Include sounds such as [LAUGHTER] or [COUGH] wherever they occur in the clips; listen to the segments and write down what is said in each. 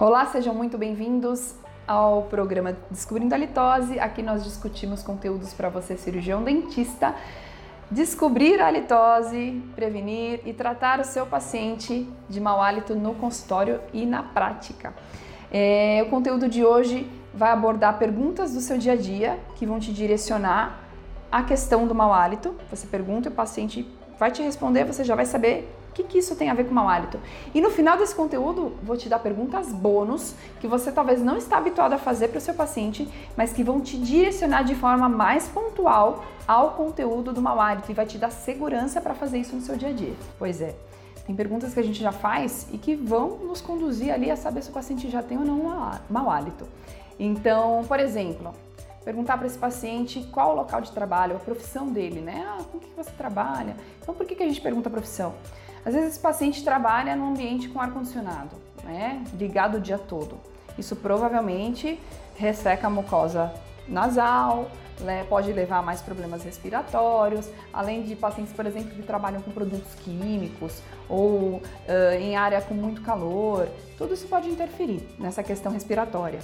Olá, sejam muito bem-vindos ao programa Descobrindo a Litose. Aqui nós discutimos conteúdos para você, cirurgião dentista, descobrir a litose, prevenir e tratar o seu paciente de mau hálito no consultório e na prática. É, o conteúdo de hoje vai abordar perguntas do seu dia a dia que vão te direcionar à questão do mau hálito. Você pergunta e o paciente vai te responder, você já vai saber que, que isso tem a ver com mau hálito? E no final desse conteúdo, vou te dar perguntas bônus que você talvez não está habituado a fazer para o seu paciente, mas que vão te direcionar de forma mais pontual ao conteúdo do mau hálito e vai te dar segurança para fazer isso no seu dia a dia. Pois é. Tem perguntas que a gente já faz e que vão nos conduzir ali a saber se o paciente já tem ou não um mau hálito. Então, por exemplo, perguntar para esse paciente qual o local de trabalho, a profissão dele, né? Ah, com que você trabalha? Então, por que, que a gente pergunta a profissão? Às vezes esse paciente trabalha num ambiente com ar-condicionado, né, ligado o dia todo. Isso provavelmente resseca a mucosa nasal, né, pode levar a mais problemas respiratórios, além de pacientes, por exemplo, que trabalham com produtos químicos ou uh, em área com muito calor, tudo isso pode interferir nessa questão respiratória.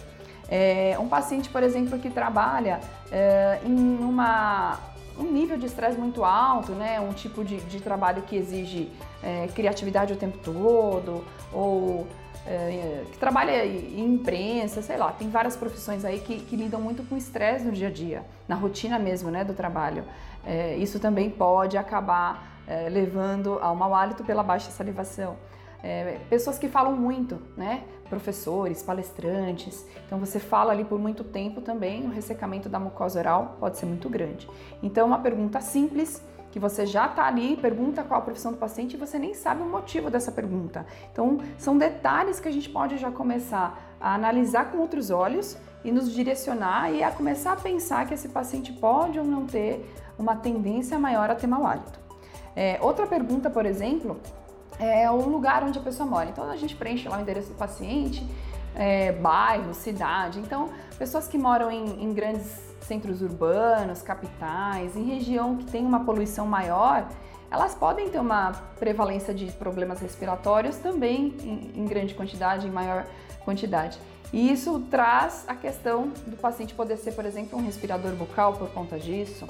É, um paciente, por exemplo, que trabalha uh, em uma um nível de estresse muito alto, né? Um tipo de, de trabalho que exige é, criatividade o tempo todo, ou é, que trabalha em imprensa, sei lá, tem várias profissões aí que, que lidam muito com estresse no dia a dia, na rotina mesmo, né, do trabalho. É, isso também pode acabar é, levando ao mau hálito pela baixa salivação. É, pessoas que falam muito, né? Professores, palestrantes. Então você fala ali por muito tempo também, o ressecamento da mucosa oral pode ser muito grande. Então uma pergunta simples que você já está ali, pergunta qual a profissão do paciente e você nem sabe o motivo dessa pergunta. Então são detalhes que a gente pode já começar a analisar com outros olhos e nos direcionar e a começar a pensar que esse paciente pode ou não ter uma tendência maior a ter mau hálito. É, outra pergunta, por exemplo, é o lugar onde a pessoa mora. Então a gente preenche lá o endereço do paciente, é, bairro, cidade. Então, pessoas que moram em, em, grandes centros urbanos, capitais, em região que tem uma poluição maior, elas podem ter uma prevalência de problemas respiratórios também em, em grande quantidade, em maior quantidade. E isso traz a questão do paciente poder ser, por exemplo, um respirador bucal por conta disso.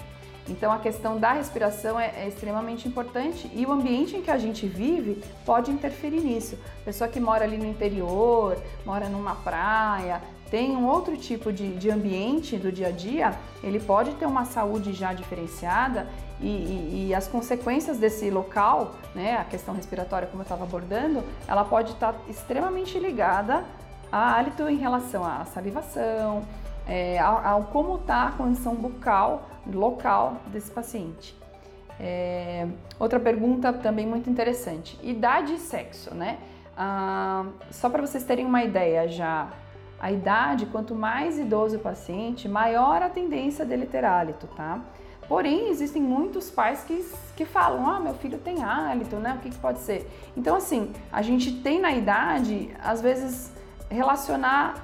Então a questão da respiração é, é, extremamente importante e o ambiente em que a gente vive pode interferir nisso. Pessoa que mora ali no interior, mora numa praia, tem um outro tipo de, de ambiente do dia a dia, ele pode ter uma saúde já diferenciada e, e, e as consequências desse local, né, a questão respiratória como eu estava abordando, ela pode estar extremamente ligada a hálito em relação à salivação, é, ao, ao, como está a condição bucal local desse paciente. É, outra pergunta também muito interessante: idade e sexo, né? Ah, só para vocês terem uma ideia já, a idade, quanto mais idoso o paciente, maior a tendência dele ter hálito, tá? Porém, existem muitos pais que, que falam: ah, meu filho tem hálito, né? O que, que pode ser? Então, assim, a gente tem na idade, às vezes, relacionar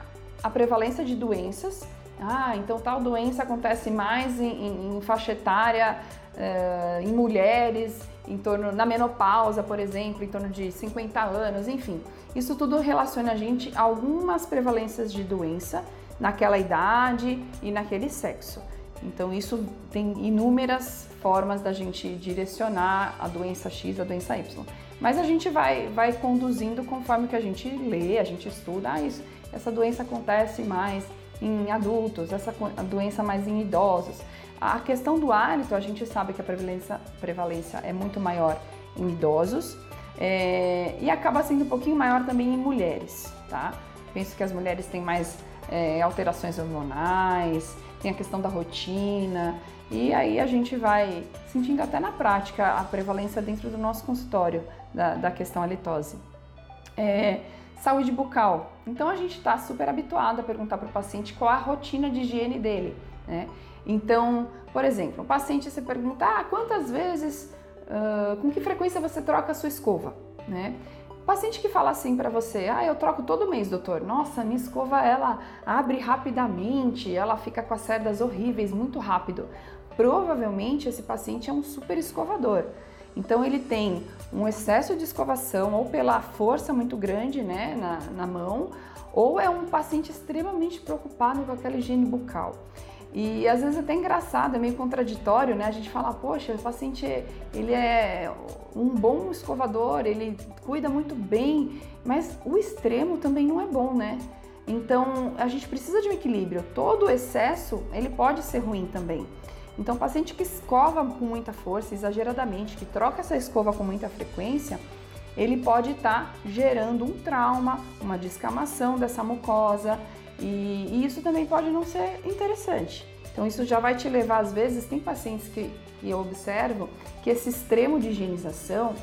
a prevalência de doenças ah, então tal doença acontece mais em, em, em faixa etária, uh, em mulheres, em torno na menopausa, por exemplo, em torno de 50 anos, enfim. Isso tudo relaciona a gente a algumas prevalências de doença naquela idade e naquele sexo. Então isso tem inúmeras formas da gente direcionar a doença X, a doença Y. Mas a gente vai, vai conduzindo conforme que a gente lê, a gente estuda, ah, isso, essa doença acontece mais em adultos, essa doença mais em idosos. A questão do hálito, a gente sabe que a prevalência, prevalência é muito maior em idosos é, e acaba sendo um pouquinho maior também em mulheres, tá? Penso que as mulheres têm mais é, alterações hormonais, tem a questão da rotina, e aí a gente vai sentindo até na prática a prevalência dentro do nosso consultório da, da questão halitose. É, Saúde bucal. Então a gente está super habituado a perguntar para o paciente qual a rotina de higiene dele. Né? Então, por exemplo, o paciente se pergunta ah, quantas vezes, uh, com que frequência você troca a sua escova? Né? O paciente que fala assim para você, ah, eu troco todo mês, doutor. Nossa, minha escova ela abre rapidamente, ela fica com as cerdas horríveis muito rápido. Provavelmente esse paciente é um super escovador. Então ele tem um excesso de escovação ou pela força muito grande né, na, na mão, ou é um paciente extremamente preocupado com aquela higiene bucal. E às vezes é até engraçado, é meio contraditório, né? A gente fala, poxa, o paciente ele é um bom escovador, ele cuida muito bem, mas o extremo também não é bom, né? Então a gente precisa de um equilíbrio. Todo excesso ele pode ser ruim também. Então, paciente que escova com muita força, exageradamente, que troca essa escova com muita frequência, ele pode estar tá gerando um trauma, uma descamação dessa mucosa e, e, isso também pode não ser interessante. Então, isso já vai te levar, às vezes, tem pacientes que, que eu observo que esse extremo de higienização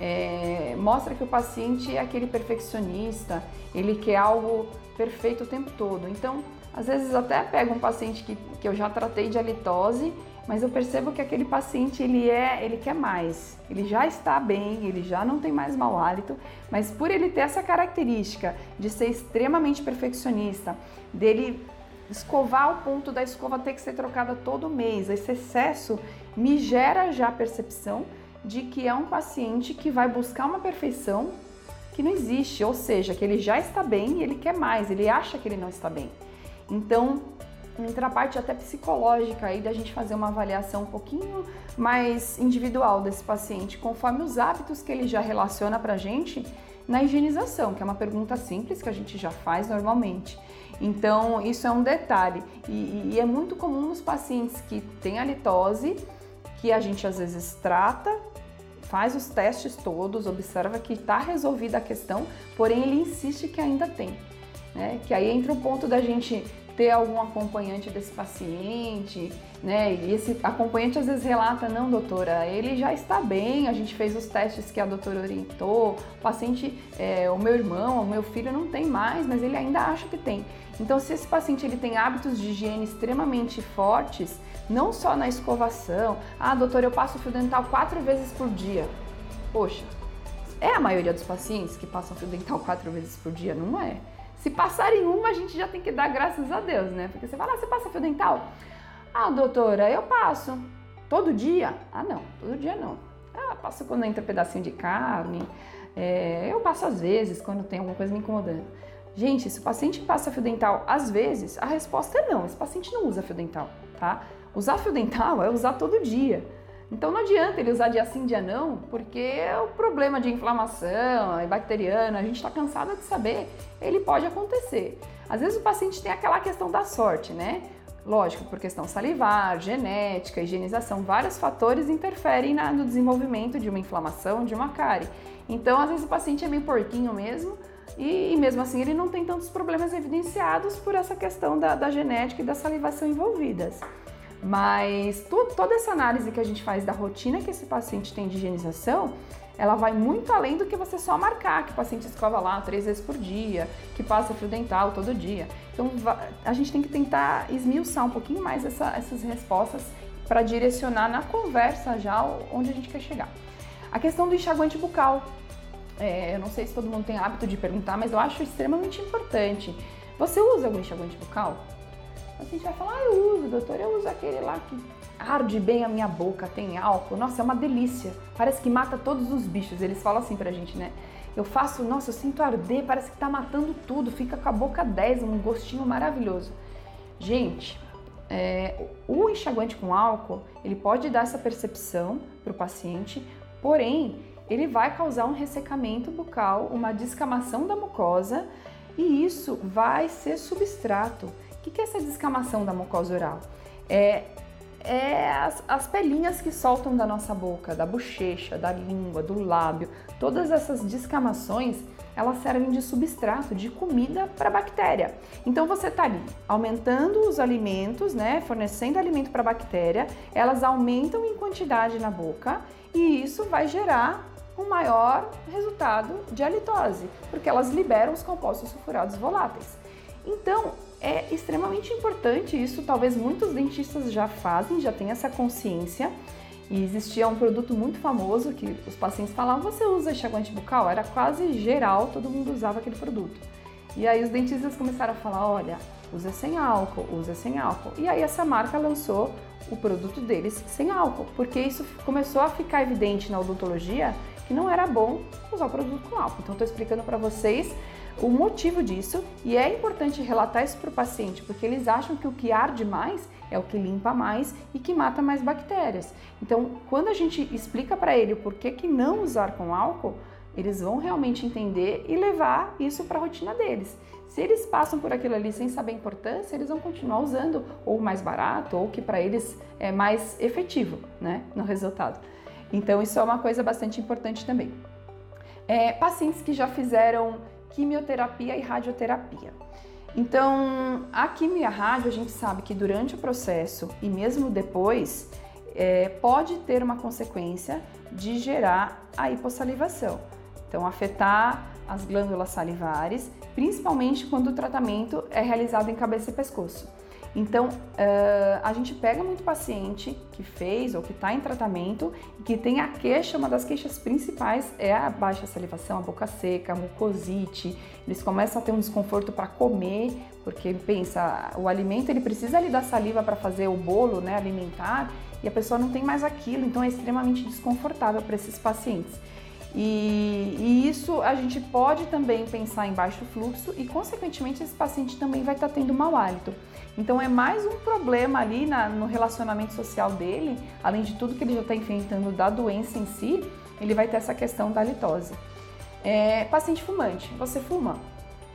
é, mostra que o paciente é aquele perfeccionista, ele quer algo perfeito o tempo todo. Então, às vezes até pego um paciente que, que eu já tratei de halitose, mas eu percebo que aquele paciente ele é, ele quer mais. Ele já está bem, ele já não tem mais mau hálito, mas por ele ter essa característica de ser extremamente perfeccionista, dele escovar ao ponto da escova ter que ser trocada todo mês, esse excesso me gera já a percepção de que é um paciente que vai buscar uma perfeição que não existe, ou seja, que ele já está bem e ele quer mais, ele acha que ele não está bem. Então, entra a parte até psicológica aí da gente fazer uma avaliação um pouquinho mais individual desse paciente, conforme os hábitos que ele já relaciona pra gente na higienização, que é uma pergunta simples que a gente já faz normalmente. Então, isso é um detalhe. E, e é muito comum nos pacientes que têm a litose, que a gente às vezes trata, faz os testes todos, observa que está resolvida a questão, porém ele insiste que ainda tem. Né? Que aí entra o ponto da gente ter algum acompanhante desse paciente, né? E esse acompanhante às vezes relata, não, doutora, ele já está bem, a gente fez os testes que a doutora orientou, o paciente, é, o meu irmão, o meu filho não tem mais, mas ele ainda acha que tem. Então, se esse paciente ele tem hábitos de higiene extremamente fortes, não só na escovação, ah, doutora, eu passo fio dental quatro vezes por dia. Poxa, é a maioria dos pacientes que passam fio dental quatro vezes por dia? Não é. Se passar em uma, a gente já tem que dar graças a Deus, né? Porque você fala, ah, você passa fio dental? Ah, doutora, eu passo. Todo dia? Ah, não, todo dia não. Ah, passo quando entra um pedacinho de carne. É, eu passo às vezes, quando tem alguma coisa me incomodando. Gente, se o paciente passa fio dental às vezes, a resposta é não. Esse paciente não usa fio dental, tá? Usar fio dental [LAUGHS] é usar todo dia. Então não adianta ele usar dia sim, dia não, porque é o problema de inflamação é bacteriana, a gente está cansado de saber, ele pode acontecer. Às vezes o paciente tem aquela questão da sorte, né? Lógico, por questão salivar, genética, higienização, vários fatores interferem no desenvolvimento de uma inflamação, de uma cárie. Então, às vezes o paciente é meio porquinho mesmo, e, e, mesmo assim ele não tem tantos problemas evidenciados por essa questão da, da genética e da salivação envolvidas. Mas toda essa análise que a gente faz da rotina que esse paciente tem de higienização, ela vai muito além do que você só marcar que o paciente escova lá três vezes por dia, que passa fio dental todo dia. Então a gente tem que tentar esmiuçar um pouquinho mais essa, essas respostas para direcionar na conversa já onde a gente quer chegar. A questão do enxaguante bucal. É, eu não sei se todo mundo tem hábito de perguntar, mas eu acho extremamente importante. Você usa algum enxaguante bucal? A gente vai falar, ah, eu uso, doutor, eu uso aquele lá que arde bem a minha boca, tem álcool. Nossa, é uma delícia. Parece que mata todos os bichos. Eles falam assim pra gente, né? Eu faço, nossa, eu sinto arder, parece que tá matando tudo, fica com a boca 10, um gostinho maravilhoso. Gente, é, o enxaguante com álcool, ele pode dar essa percepção pro paciente, porém, ele vai causar um ressecamento bucal, uma descamação da mucosa, e isso vai ser substrato. O que é essa descamação da mucosa oral? É, é as, as pelinhas que soltam da nossa boca, da bochecha, da língua, do lábio. Todas essas descamações, elas servem de substrato, de comida para a bactéria. Então você está ali aumentando os alimentos, né, fornecendo alimento para a bactéria, elas aumentam em quantidade na boca e isso vai gerar um maior resultado de halitose, porque elas liberam os compostos sulfurados voláteis. Então, é extremamente importante isso, talvez muitos dentistas já fazem, já têm essa consciência. E existia um produto muito famoso que os pacientes falavam: você usa enxaguante bucal? Era quase geral, todo mundo usava aquele produto. E aí os dentistas começaram a falar: olha, usa sem álcool, usa sem álcool. E aí essa marca lançou o produto deles sem álcool, porque isso começou a ficar evidente na odontologia que não era bom usar o produto com álcool. Então, estou explicando para vocês o motivo disso e é importante relatar isso para o paciente, porque eles acham que o que arde mais é o que limpa mais e que mata mais bactérias. Então, quando a gente explica para ele o porquê que não usar com álcool, eles vão realmente entender e levar isso para a rotina deles. Se eles passam por aquilo ali sem saber a importância, eles vão continuar usando ou mais barato ou que para eles é mais efetivo, né, no resultado. Então isso é uma coisa bastante importante também. É, pacientes que já fizeram quimioterapia e radioterapia. Então, a quimio e a rádio, a gente sabe que durante o processo e mesmo depois, é, pode ter uma consequência de gerar a hipossalivação. Então, afetar as glândulas salivares, principalmente quando o tratamento é realizado em cabeça e pescoço. Então, uh, a gente pega muito paciente que fez ou que está em tratamento e que tem a queixa, uma das queixas principais é a baixa salivação, a boca seca, a mucosite. Eles começam a ter um desconforto para comer, porque pensa, o alimento ele precisa ali da saliva para fazer o bolo né, alimentar e a pessoa não tem mais aquilo, então é extremamente desconfortável para esses pacientes. E, e, isso a gente pode também pensar em baixo fluxo e, consequentemente, esse paciente também vai estar tá tendo mau hálito. Então, é mais um problema ali na, no relacionamento social dele, além de tudo que ele já está enfrentando da doença em si, ele vai ter essa questão da litose. É, paciente fumante, você fuma?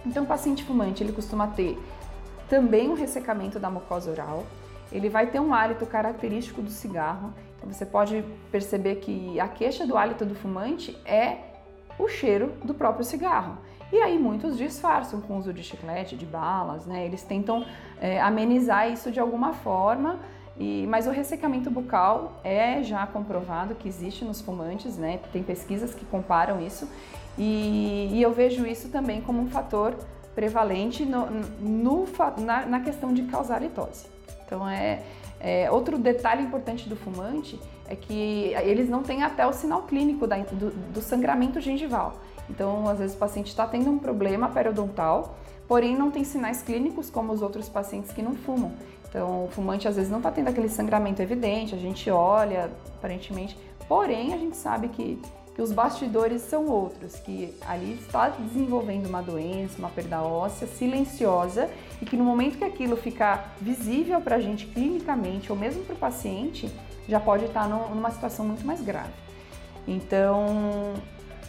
Então, o paciente fumante ele costuma ter também um ressecamento da mucosa oral, ele vai ter um hálito característico do cigarro. Você pode perceber que a queixa do hálito do fumante é o cheiro do próprio cigarro. E aí muitos disfarçam com o uso de chiclete, de balas, né? Eles tentam é, amenizar isso de alguma forma. E, mas o ressecamento bucal é já comprovado que existe nos fumantes, né? Tem pesquisas que comparam isso. E, e eu vejo isso também como um fator prevalente no, no, na, na questão de causar litose. Então é, é, outro detalhe importante do fumante é que eles não têm até o sinal clínico da, do, do, sangramento gengival. Então, às vezes o paciente está tendo um problema periodontal, porém não tem sinais clínicos como os outros pacientes que não fumam. Então, o fumante às vezes não está tendo aquele sangramento evidente, a gente olha aparentemente, porém a gente sabe que que os bastidores são outros, que ali está desenvolvendo uma doença, uma perda óssea silenciosa e que no momento que aquilo ficar visível para a gente clinicamente ou mesmo para o paciente, já pode estar numa situação muito mais grave. Então,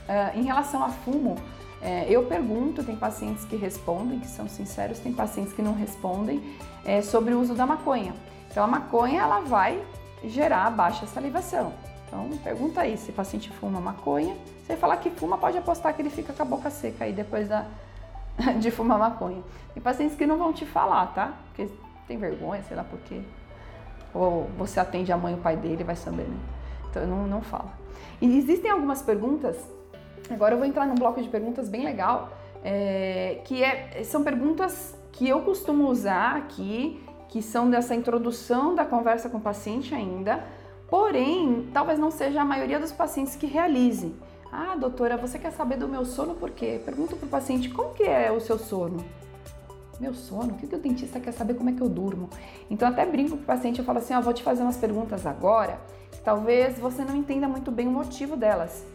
eh, em relação a fumo, eh, eu pergunto, tem pacientes que respondem, que são sinceros, tem pacientes que não respondem, eh, sobre o uso da maconha. Então, a maconha ela vai gerar baixa salivação. Então, pergunta aí se o paciente fuma maconha. Se ele falar que fuma, pode apostar que ele fica com a boca seca aí depois da, [LAUGHS] de fumar maconha. Tem pacientes que não vão te falar, tá? Porque tem vergonha, sei lá por quê. Ou você atende a mãe e o pai dele, vai saber, né? Então, não, não fala. E existem algumas perguntas, agora eu vou entrar num bloco de perguntas bem legal, é, que é, são perguntas que eu costumo usar aqui, que são dessa introdução da conversa com o paciente ainda, Porém, talvez não seja a maioria dos pacientes que realizem. Ah, doutora, você quer saber do meu sono por quê? Pergunto para o paciente como que é o seu sono. Meu sono? O que, que o dentista quer saber como é que eu durmo? Então até brinco com o paciente, eu falo assim, ó, vou te fazer umas perguntas agora, talvez você não entenda muito bem o motivo delas,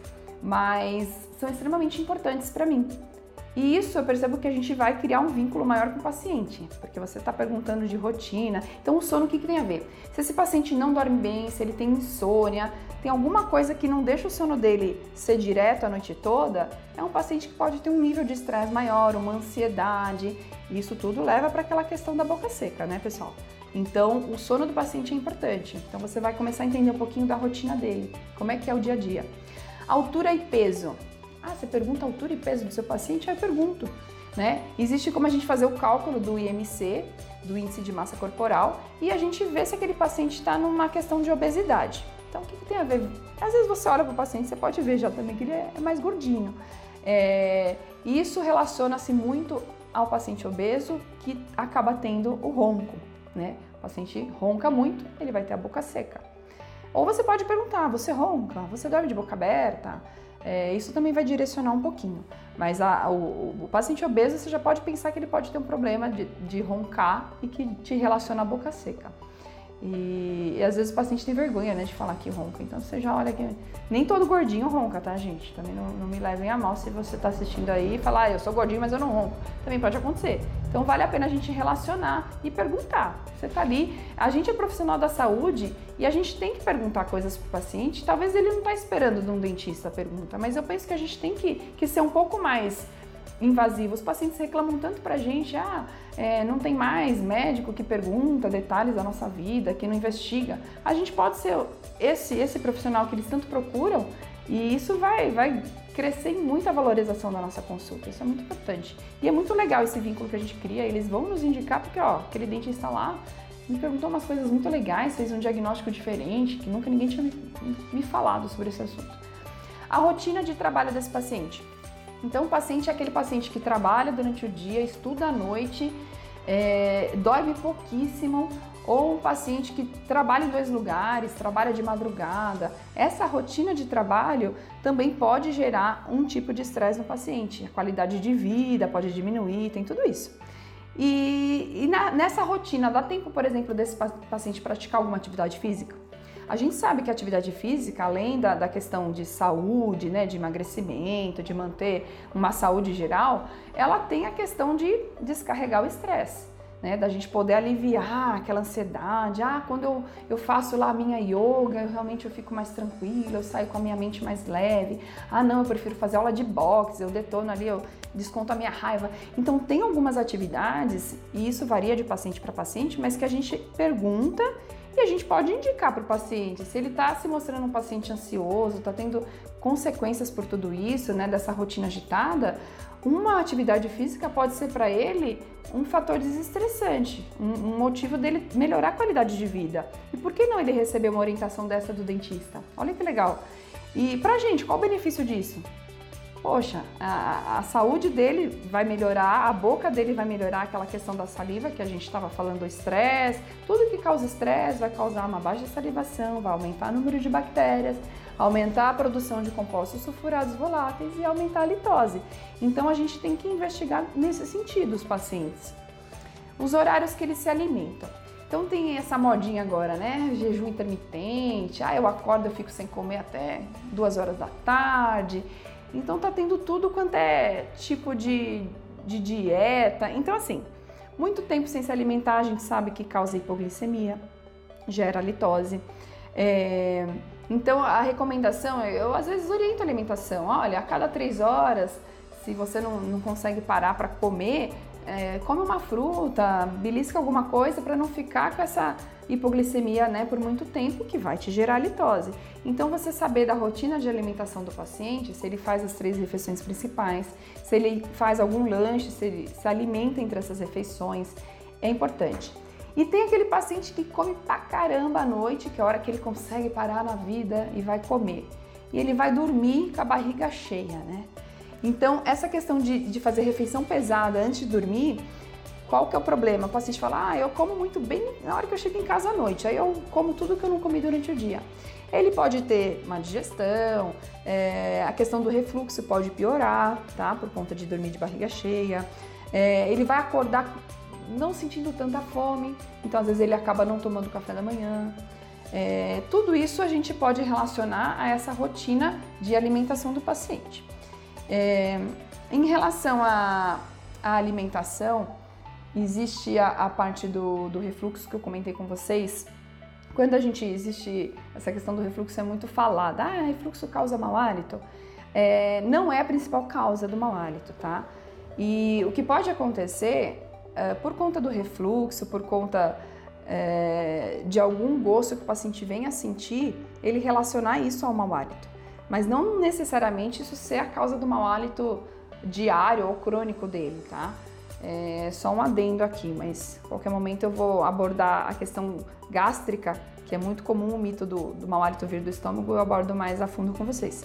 mas são extremamente importantes para mim. E isso eu percebo que a gente vai criar um vínculo maior com o paciente, porque você está perguntando de rotina. Então, o sono, o que, que tem a ver? Se esse paciente não dorme bem, se ele tem insônia, tem alguma coisa que não deixa o sono dele ser direto a noite toda, é um paciente que pode ter um nível de estresse maior, uma ansiedade. E isso tudo leva para aquela questão da boca seca, né, pessoal? Então, o sono do paciente é importante. Então, você vai começar a entender um pouquinho da rotina dele, como é que é o dia a dia. Altura e peso. Ah, você pergunta a altura e peso do seu paciente? Eu pergunto. Né? Existe como a gente fazer o cálculo do IMC, do índice de massa corporal, e a gente vê se aquele paciente está numa questão de obesidade. Então, o que, que, tem a ver? Às vezes você olha para o paciente, você pode ver já também que ele é mais gordinho. É, isso relaciona-se muito ao paciente obeso que acaba tendo o ronco, né? O paciente ronca muito, ele vai ter a boca seca. Ou você pode perguntar: você ronca? Você dorme de boca aberta? É, isso também vai direcionar um pouquinho. Mas a, o, o, paciente obeso, você já pode pensar que ele pode ter um problema de, de roncar e que te relaciona à boca seca. E, e, às vezes o paciente tem vergonha, né, de falar que ronca. Então você já olha que nem todo gordinho ronca, tá, gente? Também não, não me levem a mal se você tá assistindo aí e falar, ah, eu sou gordinho, mas eu não ronco. Também pode acontecer. Então vale a pena a gente relacionar e perguntar. Você tá ali, a gente é profissional da saúde e a gente tem que perguntar coisas pro paciente. Talvez ele não tá esperando de um dentista a pergunta, mas eu penso que a gente tem que, que ser um pouco mais invasivo. Os pacientes reclamam tanto pra gente, ah, é, não tem mais médico que pergunta detalhes da nossa vida, que não investiga. A gente pode ser esse, esse profissional que eles tanto procuram e isso vai, vai crescer em muita valorização da nossa consulta. Isso é muito importante. E é muito legal esse vínculo que a gente cria. Eles vão nos indicar porque, ó, aquele dentista lá me perguntou umas coisas muito legais, fez um diagnóstico diferente, que nunca ninguém tinha me, me falado sobre esse assunto. A rotina de trabalho desse paciente. Então, o paciente é aquele paciente que trabalha durante o dia, estuda à noite, é, dorme pouquíssimo, ou um paciente que trabalha em dois lugares, trabalha de madrugada. Essa rotina de trabalho também pode gerar um tipo de estresse no paciente. A qualidade de vida pode diminuir, tem tudo isso. E, e na, nessa rotina, dá tempo, por exemplo, desse paciente praticar alguma atividade física? A gente sabe que a atividade física, além da, da questão de saúde, né, de emagrecimento, de manter uma saúde geral, ela tem a questão de descarregar o estresse. Né, da gente poder aliviar aquela ansiedade. Ah, quando eu, eu faço lá a minha yoga, eu realmente eu fico mais tranquila, eu saio com a minha mente mais leve. Ah, não, eu prefiro fazer aula de boxe, eu detono ali, eu desconto a minha raiva. Então, tem algumas atividades, e isso varia de paciente para paciente, mas que a gente pergunta e a gente pode indicar para o paciente, se ele está se mostrando um paciente ansioso, está tendo consequências por tudo isso, né, dessa rotina agitada, uma atividade física pode ser para ele um fator desestressante, um, motivo dele melhorar a qualidade de vida. E por que não ele receber uma orientação dessa do dentista? Olha que legal. E para a gente, qual o benefício disso? Poxa, a, a, saúde dele vai melhorar, a boca dele vai melhorar, aquela questão da saliva que a gente estava falando, o estresse, tudo que causa estresse vai causar uma baixa salivação, vai aumentar o número de bactérias, aumentar a produção de compostos sulfurados voláteis e aumentar a litose. Então a gente tem que investigar nesse sentido os pacientes. Os horários que eles se alimentam. Então tem essa modinha agora, né? Jejum intermitente. Ah, eu acordo, eu fico sem comer até duas horas da tarde. Então tá tendo tudo quanto é tipo de, de dieta. Então, assim, muito tempo sem se alimentar, a gente sabe que causa hipoglicemia, gera litose. É, então a recomendação, eu às vezes oriento a alimentação. Olha, a cada três horas, se você não, não consegue parar para comer, é, come uma fruta, belisca alguma coisa para não ficar com essa hipoglicemia né, por muito tempo que vai te gerar litose. Então você saber da rotina de alimentação do paciente, se ele faz as três refeições principais, se ele faz algum lanche, se ele se alimenta entre essas refeições, é importante. E tem aquele paciente que come pra caramba à noite, que é a hora que ele consegue parar na vida e vai comer. E ele vai dormir com a barriga cheia, né? Então, essa questão de, de fazer refeição pesada antes de dormir, qual que é o problema? O paciente fala, ah, eu como muito bem na hora que eu chego em casa à noite, aí eu como tudo que eu não comi durante o dia. Ele pode ter uma digestão, é, a questão do refluxo pode piorar, tá? Por conta de dormir de barriga cheia. É, ele vai acordar não sentindo tanta fome, então às vezes ele acaba não tomando café da manhã. É, tudo isso a gente pode relacionar a essa rotina de alimentação do paciente. É, em relação à, à alimentação, existe a, a parte do, do, refluxo que eu comentei com vocês. Quando a gente existe essa questão do refluxo é muito falada, ah, refluxo causa mau hálito. É, não é a principal causa do mau hálito, tá? E o que pode acontecer é, por conta do refluxo, por conta é, de algum gosto que o paciente venha a sentir, ele relacionar isso ao mau hálito mas não necessariamente isso ser a causa do mau hálito diário ou crônico dele, tá? É só um adendo aqui, mas qualquer momento eu vou abordar a questão gástrica, que é muito comum o mito do, do mau hálito vir do estômago, eu abordo mais a fundo com vocês.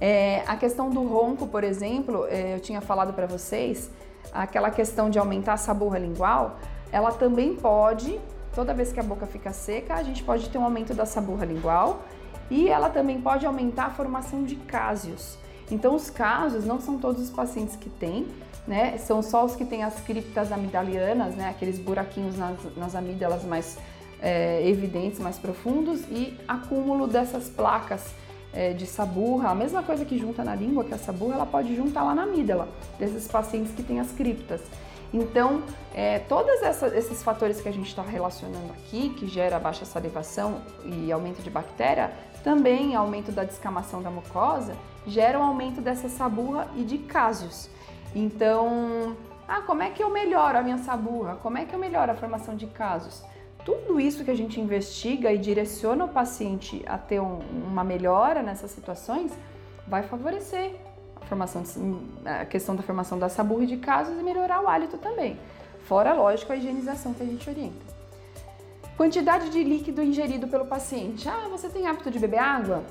É, a questão do ronco, por exemplo, é, eu tinha falado para vocês, aquela questão de aumentar a saburra lingual, ela também pode, toda vez que a boca fica seca, a gente pode ter um aumento da saburra lingual e ela também pode aumentar a formação de cásios. Então, os casos não são todos os pacientes que têm, né? São só os que têm as criptas amidalianas, né? Aqueles buraquinhos nas, nas amígdalas mais, é, evidentes, mais profundos e acúmulo dessas placas é, de saburra, a mesma coisa que junta na língua, que a saburra, ela pode juntar lá na amígdala, desses pacientes que têm as criptas. Então, é, todos esses fatores que a gente está relacionando aqui, que gera baixa salivação e aumento de bactéria, também aumento da descamação da mucosa, geram aumento dessa saburra e de cásios. Então, ah, como é que eu melhoro a minha saburra? Como é que eu melhoro a formação de casos? Tudo isso que a gente investiga e direciona o paciente a ter um, uma melhora nessas situações vai favorecer a, formação de, a questão da formação da saburra e de casos e melhorar o hálito também. Fora, lógico, a higienização que a gente orienta. Quantidade de líquido ingerido pelo paciente. Ah, você tem hábito de beber água?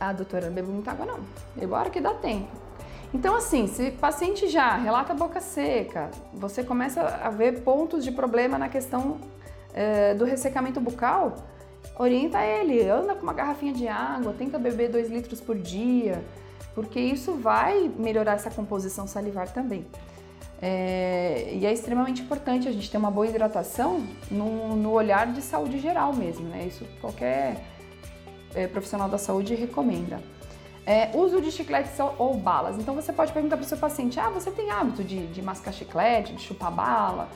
Ah, doutora, não bebo muita água não. Bebo a hora que dá tempo. Então, assim, se o paciente já relata boca seca, você começa a ver pontos de problema na questão é, do ressecamento bucal, orienta ele, anda com uma garrafinha de água, tenta beber 2 litros por dia, porque isso vai melhorar essa composição salivar também. É, e é extremamente importante a gente ter uma boa hidratação no, no olhar de saúde geral mesmo, né? Isso qualquer é, profissional da saúde recomenda. É, uso de chicletes ou balas. Então você pode perguntar para o seu paciente: ah, você tem hábito de, de mascar chiclete, de chupar bala?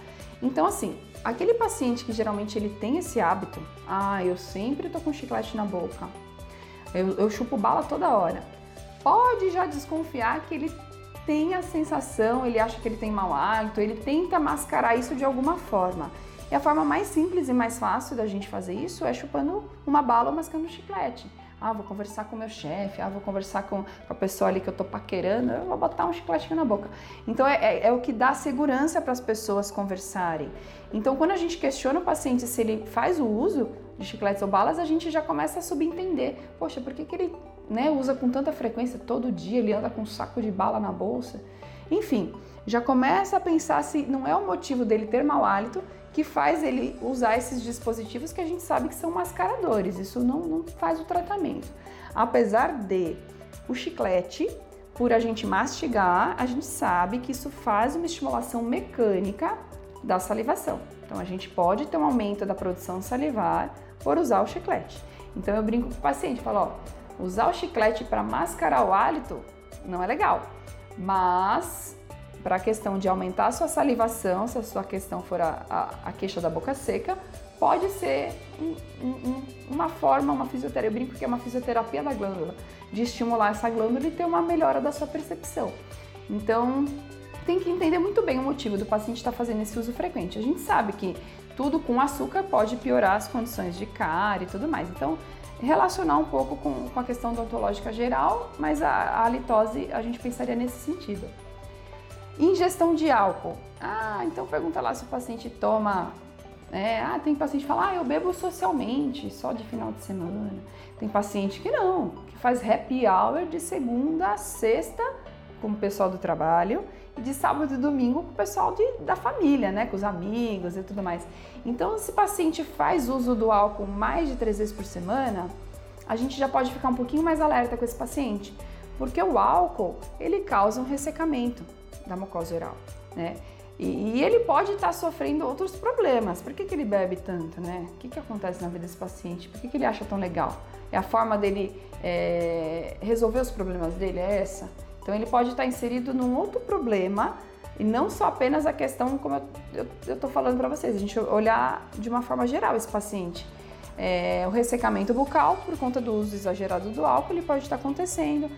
Então, assim, aquele paciente que geralmente ele tem esse hábito, ah, eu sempre tô com chiclete na boca, eu, eu chupo bala toda hora, pode já desconfiar que ele tem a sensação, ele acha que ele tem mau hálito, ele tenta mascarar isso de alguma forma. E a forma mais simples e mais fácil da gente fazer isso é chupando uma bala ou mascando um chiclete. Ah, vou conversar com o meu chefe, ah, vou conversar com, a pessoa ali que eu tô paquerando, eu vou botar um chicletinho na boca. Então é, é, é o que dá segurança para as pessoas conversarem. Então quando a gente questiona o paciente se ele faz o uso de chicletes ou balas, a gente já começa a subentender. Poxa, por que, que ele né, usa com tanta frequência todo dia, ele anda com um saco de bala na bolsa? Enfim, já começa a pensar se não é o motivo dele ter mau hálito que faz ele usar esses dispositivos que a gente sabe que são mascaradores. Isso não, não faz o tratamento. Apesar de o chiclete, por a gente mastigar, a gente sabe que isso faz uma estimulação mecânica da salivação. Então a gente pode ter um aumento da produção salivar por usar o chiclete. Então eu brinco com o paciente, falo, ó, usar o chiclete para mascarar o hálito não é legal, mas para a questão de aumentar a sua salivação, se a sua questão for a, a, a queixa da boca seca, pode ser um, um, uma forma, uma fisioterapia, eu brinco que é uma fisioterapia da glândula, de estimular essa glândula e ter uma melhora da sua percepção. Então, tem que entender muito bem o motivo do paciente estar fazendo esse uso frequente. A gente sabe que tudo com açúcar pode piorar as condições de cárie e tudo mais. Então, relacionar um pouco com, com a questão odontológica geral, mas a, a litose a gente pensaria nesse sentido. Ingestão de álcool. Ah, então pergunta lá se o paciente toma. É, ah, tem paciente que fala, ah, eu bebo socialmente, só de final de semana. Tem paciente que não, que faz happy hour de segunda a sexta com o pessoal do trabalho e de sábado e domingo com o pessoal de, da família, né, com os amigos e tudo mais. Então, se o paciente faz uso do álcool mais de três vezes por semana, a gente já pode ficar um pouquinho mais alerta com esse paciente, porque o álcool ele causa um ressecamento da mucosa oral, né? E, e ele pode estar tá sofrendo outros problemas. Por que, que ele bebe tanto, né? O que, que acontece na vida desse paciente? Por que, que ele acha tão legal? É a forma dele é, resolver os problemas dele? É essa? Então ele pode estar tá inserido num outro problema e não só apenas a questão, como eu estou falando para vocês, a gente olhar de uma forma geral esse paciente. É, o ressecamento bucal, por conta do uso exagerado do álcool, ele pode estar acontecendo.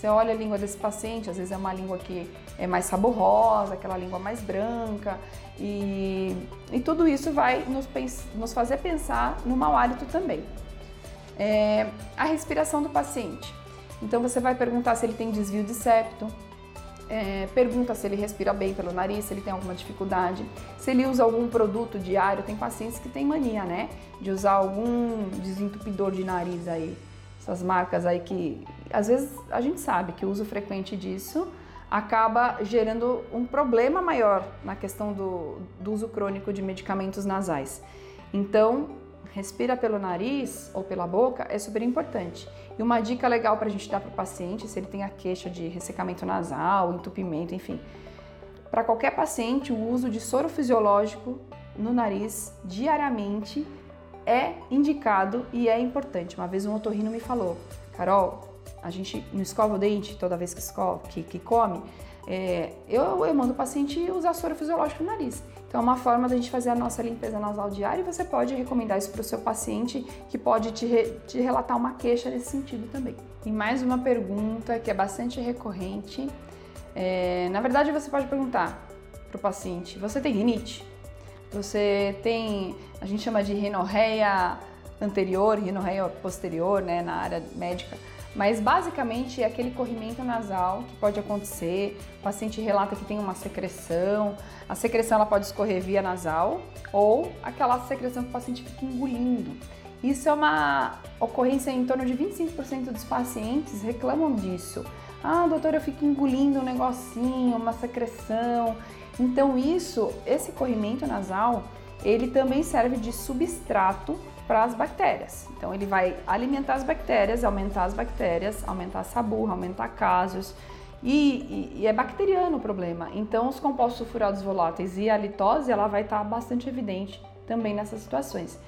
Você olha a língua desse paciente, às vezes é uma língua que é mais saborosa, aquela língua mais branca, e, e tudo isso vai nos, nos, fazer pensar no mau hálito também. É, a respiração do paciente. Então você vai perguntar se ele tem desvio de septo, é, pergunta se ele respira bem pelo nariz, se ele tem alguma dificuldade, se ele usa algum produto diário. Tem pacientes que têm mania, né, de usar algum desentupidor de nariz aí essas marcas aí que às vezes a gente sabe que o uso frequente disso acaba gerando um problema maior na questão do, do uso crônico de medicamentos nasais. Então, respira pelo nariz ou pela boca é super importante. E uma dica legal para a gente dar para o paciente, se ele tem a queixa de ressecamento nasal, entupimento, enfim, para qualquer paciente, o uso de soro fisiológico no nariz diariamente é indicado e é importante. Uma vez um otorrino me falou, Carol, a gente não escova o dente toda vez que, escova, que, que come, é, eu, eu mando o paciente usar soro fisiológico no nariz. Então é uma forma da gente fazer a nossa limpeza nasal diária e você pode recomendar isso para o seu paciente que pode te, re, te relatar uma queixa nesse sentido também. E mais uma pergunta que é bastante recorrente. É, na verdade, você pode perguntar para o paciente: você tem rinite? Você tem, a gente chama de rinorreia anterior, rinorreia posterior, né, na área médica. Mas basicamente é aquele corrimento nasal que pode acontecer. O paciente relata que tem uma secreção. A secreção ela pode escorrer via nasal ou aquela secreção que o paciente fica engolindo. Isso é uma ocorrência em torno de 25% dos pacientes reclamam disso. Ah, doutor, eu fico engolindo um negocinho, uma secreção. Então isso, esse corrimento nasal, ele também serve de substrato para as bactérias. Então ele vai alimentar as bactérias, aumentar as bactérias, aumentar a saburra, aumentar casos. E, e, e, é bacteriano o problema. Então os compostos sulfurados voláteis e a litose ela vai estar bastante evidente também nessas situações.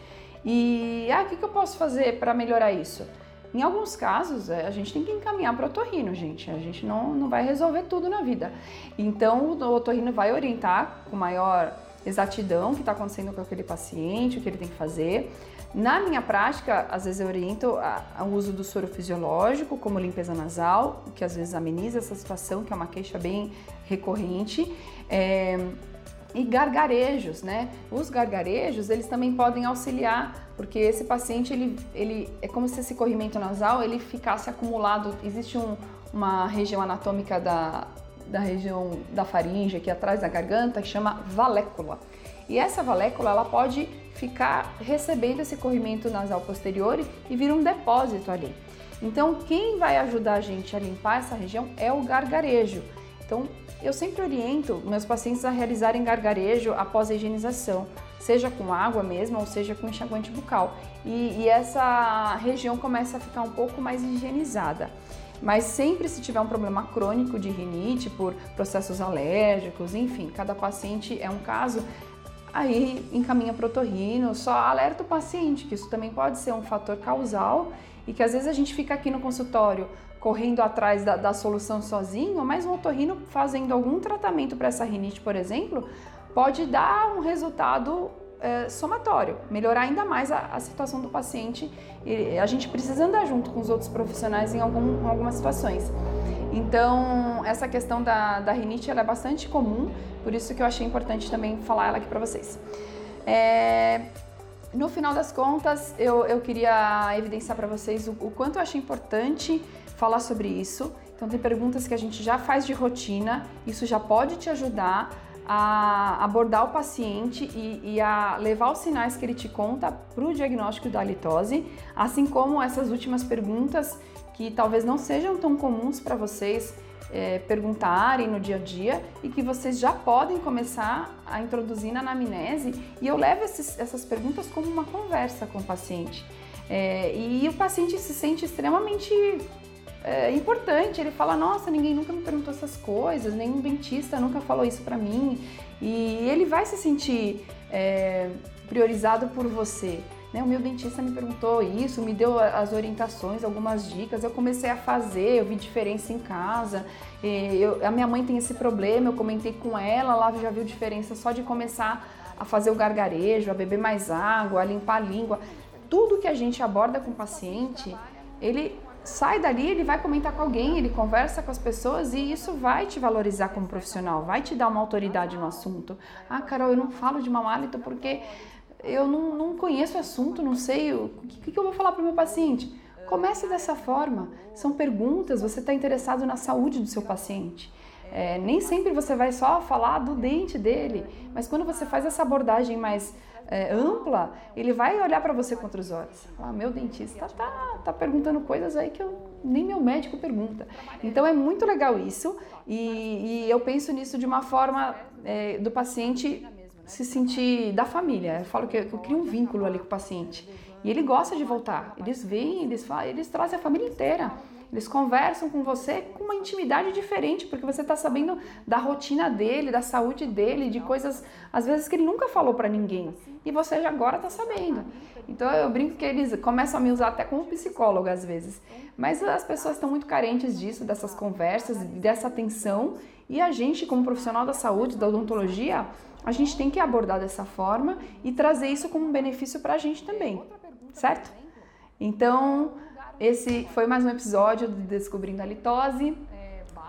E ah, o que, que eu posso fazer para melhorar isso? Em alguns casos, é, a gente tem que encaminhar para o otorrino, gente. A gente não, não vai resolver tudo na vida. Então, o otorrino vai orientar com maior exatidão o que está acontecendo com aquele paciente, o que ele tem que fazer. Na minha prática, às vezes eu oriento o uso do soro fisiológico, como limpeza nasal, que às vezes ameniza essa situação, que é uma queixa bem recorrente. É, e gargarejos, né? Os gargarejos, eles também podem auxiliar, porque esse paciente, ele, ele é como se esse corrimento nasal, ele ficasse acumulado, existe um, uma região anatômica da, da região da faringe, aqui atrás da garganta, que chama valécula. E essa valécula, ela pode ficar recebendo esse corrimento nasal posterior e vir um depósito ali. Então, quem vai ajudar a gente a limpar essa região é o gargarejo. Então, eu sempre oriento meus pacientes a realizarem gargarejo após a higienização, seja com água mesmo ou seja com enxaguante bucal. E, e essa região começa a ficar um pouco mais higienizada. Mas sempre se tiver um problema crônico de rinite por processos alérgicos, enfim, cada paciente é um caso, aí encaminha para o otorrino, só alerta o paciente que isso também pode ser um fator causal e que às vezes a gente fica aqui no consultório correndo atrás da, da solução sozinho, mas um otorrino fazendo algum tratamento para essa rinite, por exemplo, pode dar um resultado é, somatório, melhorar ainda mais a, a, situação do paciente. E a gente precisa andar junto com os outros profissionais em, algum, em algumas situações. Então, essa questão da, da rinite é bastante comum, por isso que eu achei importante também falar ela aqui para vocês. É, no final das contas, eu, eu queria evidenciar para vocês o, o quanto eu achei importante falar sobre isso. Então, tem perguntas que a gente já faz de rotina, isso já pode te ajudar a abordar o paciente e, e a levar os sinais que ele te conta para o diagnóstico da litose, assim como essas últimas perguntas que talvez não sejam tão comuns para vocês é, perguntarem no dia a dia e que vocês já podem começar a introduzir na anamnese. E eu levo esses, essas perguntas como uma conversa com o paciente. É, e o paciente se sente extremamente é, importante. Ele fala: Nossa, ninguém nunca me perguntou essas coisas, nenhum dentista nunca falou isso para mim. E ele vai se sentir é, priorizado por você. Né? O meu dentista me perguntou isso, me deu as orientações, algumas dicas. Eu comecei a fazer, eu vi diferença em casa. Eu, a minha mãe tem esse problema, eu comentei com ela, lá já viu diferença só de começar a fazer o gargarejo, a beber mais água, a limpar a língua. Tudo que a gente aborda com o paciente, ele sai dali, ele vai comentar com alguém, ele conversa com as pessoas e isso vai te valorizar como profissional, vai te dar uma autoridade no assunto. Ah, Carol, eu não falo de mau hálito porque eu não, não conheço o assunto, não sei o que, que eu vou falar para o meu paciente. Comece dessa forma. São perguntas, você está interessado na saúde do seu paciente. É, nem sempre você vai só falar do dente dele, mas quando você faz essa abordagem mais é, ampla, ele vai olhar para você com outros olhos. Ah, meu dentista tá, tá perguntando coisas aí que eu, nem meu médico pergunta. Então é muito legal isso e, e eu penso nisso de uma forma é, do paciente se sentir da família. Eu falo que eu, eu crio um vínculo ali com o paciente e ele gosta de voltar. Eles vêm, eles, eles trazem a família inteira. Eles conversam com você com uma intimidade diferente, porque você está sabendo da rotina dele, da saúde dele, de coisas às vezes que ele nunca falou para ninguém e você já agora está sabendo. Então eu brinco que eles começam a me usar até como psicólogo às vezes. Mas as pessoas estão muito carentes disso, dessas conversas, dessa atenção e a gente, como profissional da saúde, da odontologia, a gente tem que abordar dessa forma e trazer isso como um benefício para a gente também, certo? Então, esse foi mais um episódio de Descobrindo a Litose.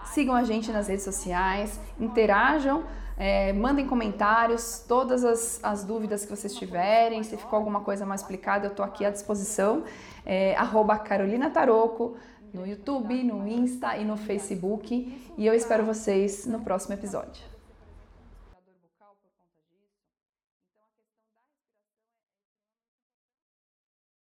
Sigam a gente nas redes sociais, interajam, é, mandem comentários, todas as, as, dúvidas que vocês tiverem. Se ficou alguma coisa mais explicada, eu estou aqui à disposição. É, Carolina Taroco no YouTube, no Insta e no Facebook. E eu espero vocês no próximo episódio.